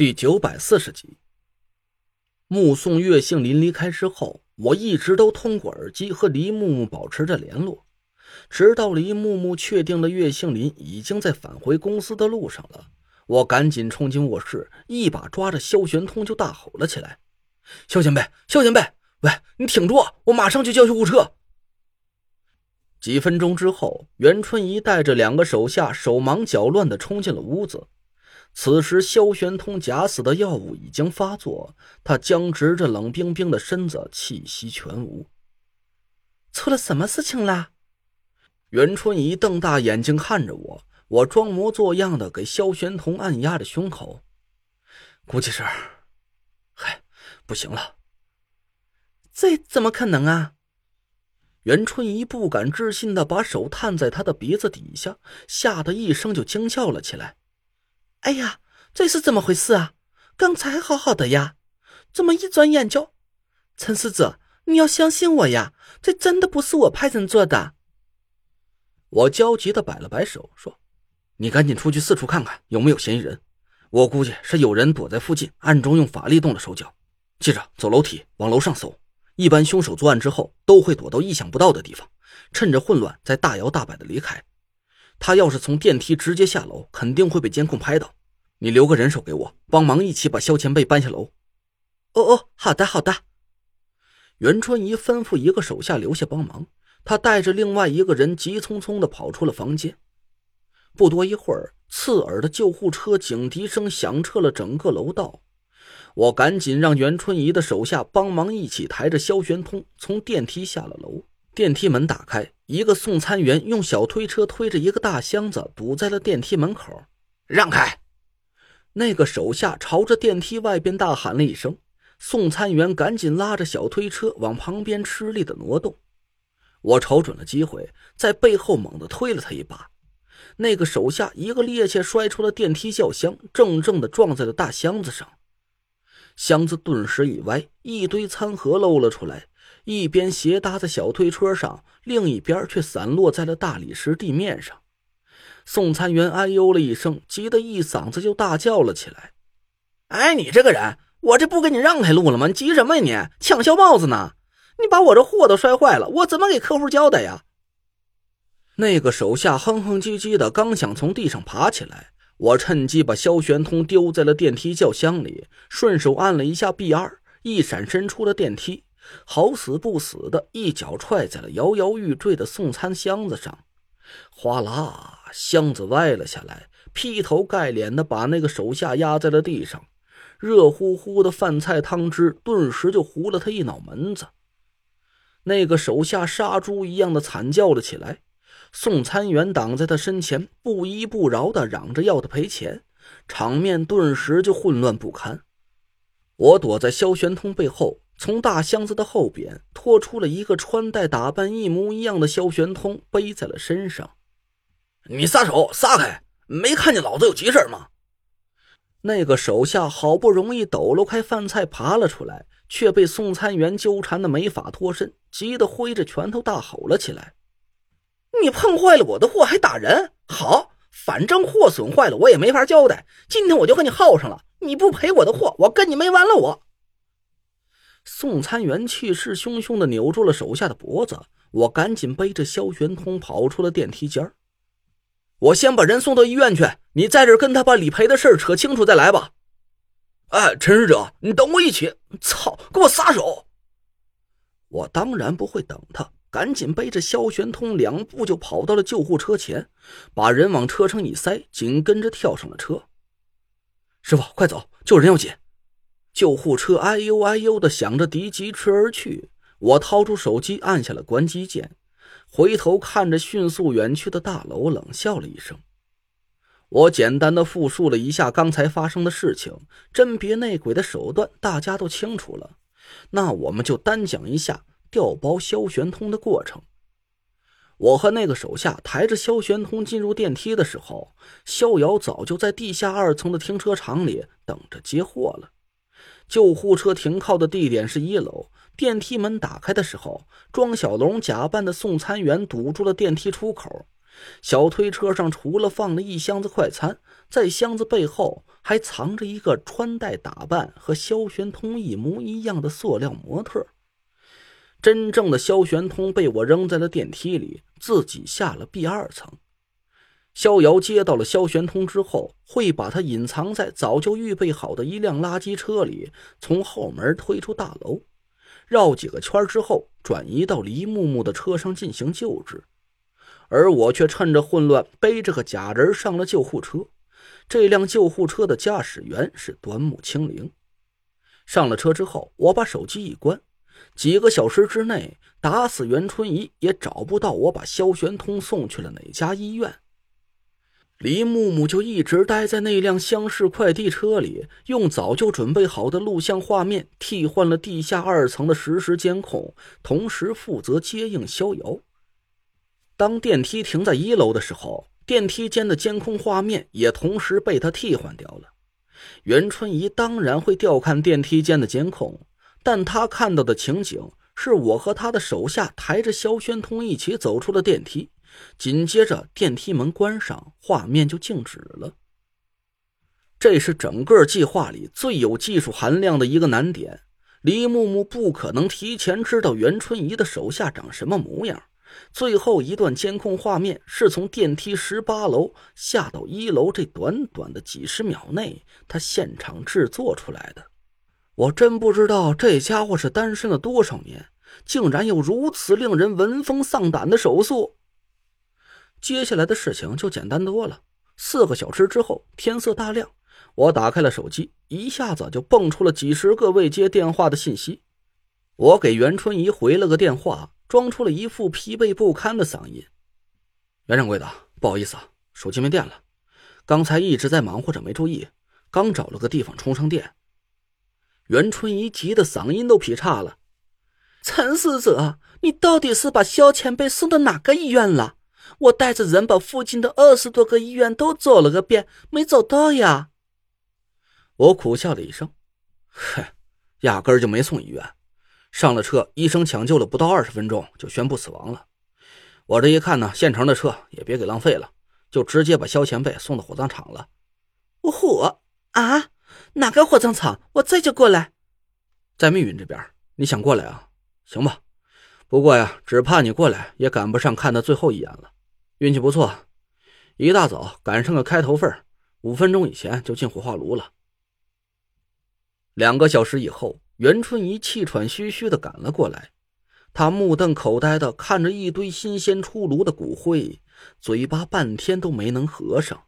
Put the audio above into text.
第九百四十集，目送岳杏林离开之后，我一直都通过耳机和黎木木保持着联络，直到黎木木确定了岳杏林已经在返回公司的路上了，我赶紧冲进卧室，一把抓着萧玄通就大吼了起来：“萧前辈，萧前辈，喂，你挺住，我马上就叫救护车！”几分钟之后，袁春怡带着两个手下手忙脚乱的冲进了屋子。此时，萧玄通假死的药物已经发作，他僵直着冷冰冰的身子，气息全无。出了什么事情啦？袁春怡瞪大眼睛看着我，我装模作样的给萧玄通按压着胸口，估计是……嗨，不行了。这怎么可能啊？袁春怡不敢置信的把手探在他的鼻子底下，吓得一声就惊叫了起来。哎呀，这是怎么回事啊？刚才好好的呀，怎么一转眼就……陈使者，你要相信我呀，这真的不是我派人做的。我焦急的摆了摆手，说：“你赶紧出去四处看看，有没有嫌疑人？我估计是有人躲在附近，暗中用法力动了手脚。记着，走楼梯往楼上搜。一般凶手作案之后都会躲到意想不到的地方，趁着混乱再大摇大摆的离开。”他要是从电梯直接下楼，肯定会被监控拍到。你留个人手给我，帮忙一起把萧前辈搬下楼。哦哦，好的好的。袁春怡吩咐一个手下留下帮忙，他带着另外一个人急匆匆的跑出了房间。不多一会儿，刺耳的救护车警笛声响彻了整个楼道。我赶紧让袁春怡的手下帮忙一起抬着萧玄通从电梯下了楼。电梯门打开，一个送餐员用小推车推着一个大箱子堵在了电梯门口。让开！那个手下朝着电梯外边大喊了一声，送餐员赶紧拉着小推车往旁边吃力的挪动。我瞅准了机会，在背后猛地推了他一把。那个手下一个趔趄摔出了电梯轿厢，正正的撞在了大箱子上，箱子顿时一歪，一堆餐盒露了出来。一边斜搭在小推车上，另一边却散落在了大理石地面上。送餐员哎呦了一声，急得一嗓子就大叫了起来：“哎，你这个人，我这不给你让开路了吗？你急什么呀？你抢小帽子呢？你把我这货都摔坏了，我怎么给客户交代呀？”那个手下哼哼唧唧的，刚想从地上爬起来，我趁机把萧玄通丢在了电梯轿厢里，顺手按了一下 B 二，一闪身出了电梯。好死不死的一脚踹在了摇摇欲坠的送餐箱子上，哗啦，箱子歪了下来，劈头盖脸的把那个手下压在了地上，热乎乎的饭菜汤汁顿时就糊了他一脑门子。那个手下杀猪一样的惨叫了起来，送餐员挡在他身前，不依不饶的嚷着要他赔钱，场面顿时就混乱不堪。我躲在萧玄通背后。从大箱子的后边拖出了一个穿戴打扮一模一样的萧玄通，背在了身上。你撒手撒开！没看见老子有急事吗？那个手下好不容易抖搂开饭菜爬了出来，却被送餐员纠缠的没法脱身，急得挥着拳头大吼了起来：“你碰坏了我的货还打人？好，反正货损坏了我也没法交代。今天我就和你耗上了！你不赔我的货，我跟你没完了！我。”送餐员气势汹汹的扭住了手下的脖子，我赶紧背着萧玄通跑出了电梯间我先把人送到医院去，你在这跟他把理赔的事扯清楚再来吧。哎，陈使者，你等我一起！操，给我撒手！我当然不会等他，赶紧背着萧玄通两步就跑到了救护车前，把人往车上一塞，紧跟着跳上了车。师傅，快走，救人要紧！救护车哎呦哎呦的响着，敌疾驰而去。我掏出手机，按下了关机键，回头看着迅速远去的大楼，冷笑了一声。我简单的复述了一下刚才发生的事情，甄别内鬼的手段大家都清楚了。那我们就单讲一下调包萧玄通的过程。我和那个手下抬着萧玄通进入电梯的时候，逍遥早就在地下二层的停车场里等着接货了。救护车停靠的地点是一楼。电梯门打开的时候，庄小龙假扮的送餐员堵住了电梯出口。小推车上除了放了一箱子快餐，在箱子背后还藏着一个穿戴打扮和萧玄通一模一样的塑料模特。真正的萧玄通被我扔在了电梯里，自己下了 B 二层。逍遥接到了萧玄通之后，会把他隐藏在早就预备好的一辆垃圾车里，从后门推出大楼，绕几个圈之后，转移到黎木木的车上进行救治。而我却趁着混乱，背着个假人上了救护车。这辆救护车的驾驶员是端木清灵。上了车之后，我把手机一关，几个小时之内，打死袁春怡也找不到我把萧玄通送去了哪家医院。黎木木就一直待在那辆厢式快递车里，用早就准备好的录像画面替换了地下二层的实时监控，同时负责接应逍遥。当电梯停在一楼的时候，电梯间的监控画面也同时被他替换掉了。袁春怡当然会调看电梯间的监控，但他看到的情景是我和他的手下抬着萧宣通一起走出了电梯。紧接着，电梯门关上，画面就静止了。这是整个计划里最有技术含量的一个难点。李木木不可能提前知道袁春怡的手下长什么模样。最后一段监控画面是从电梯十八楼下到一楼这短短的几十秒内，他现场制作出来的。我真不知道这家伙是单身了多少年，竟然有如此令人闻风丧胆的手速。接下来的事情就简单多了。四个小时之后，天色大亮，我打开了手机，一下子就蹦出了几十个未接电话的信息。我给袁春怡回了个电话，装出了一副疲惫不堪的嗓音：“袁掌柜的，不好意思啊，手机没电了。刚才一直在忙活着，没注意，刚找了个地方充上电。”袁春怡急得嗓音都劈叉了：“陈死者，你到底是把肖前辈送到哪个医院了？”我带着人把附近的二十多个医院都走了个遍，没找到呀。我苦笑了一声，哼，压根儿就没送医院。上了车，医生抢救了不到二十分钟就宣布死亡了。我这一看呢，现成的车也别给浪费了，就直接把肖前辈送到火葬场了。火啊？哪个火葬场？我这就过来。在密云这边，你想过来啊？行吧。不过呀，只怕你过来也赶不上看他最后一眼了。运气不错，一大早赶上个开头份，五分钟以前就进火化炉了。两个小时以后，袁春怡气喘吁吁的赶了过来，他目瞪口呆的看着一堆新鲜出炉的骨灰，嘴巴半天都没能合上。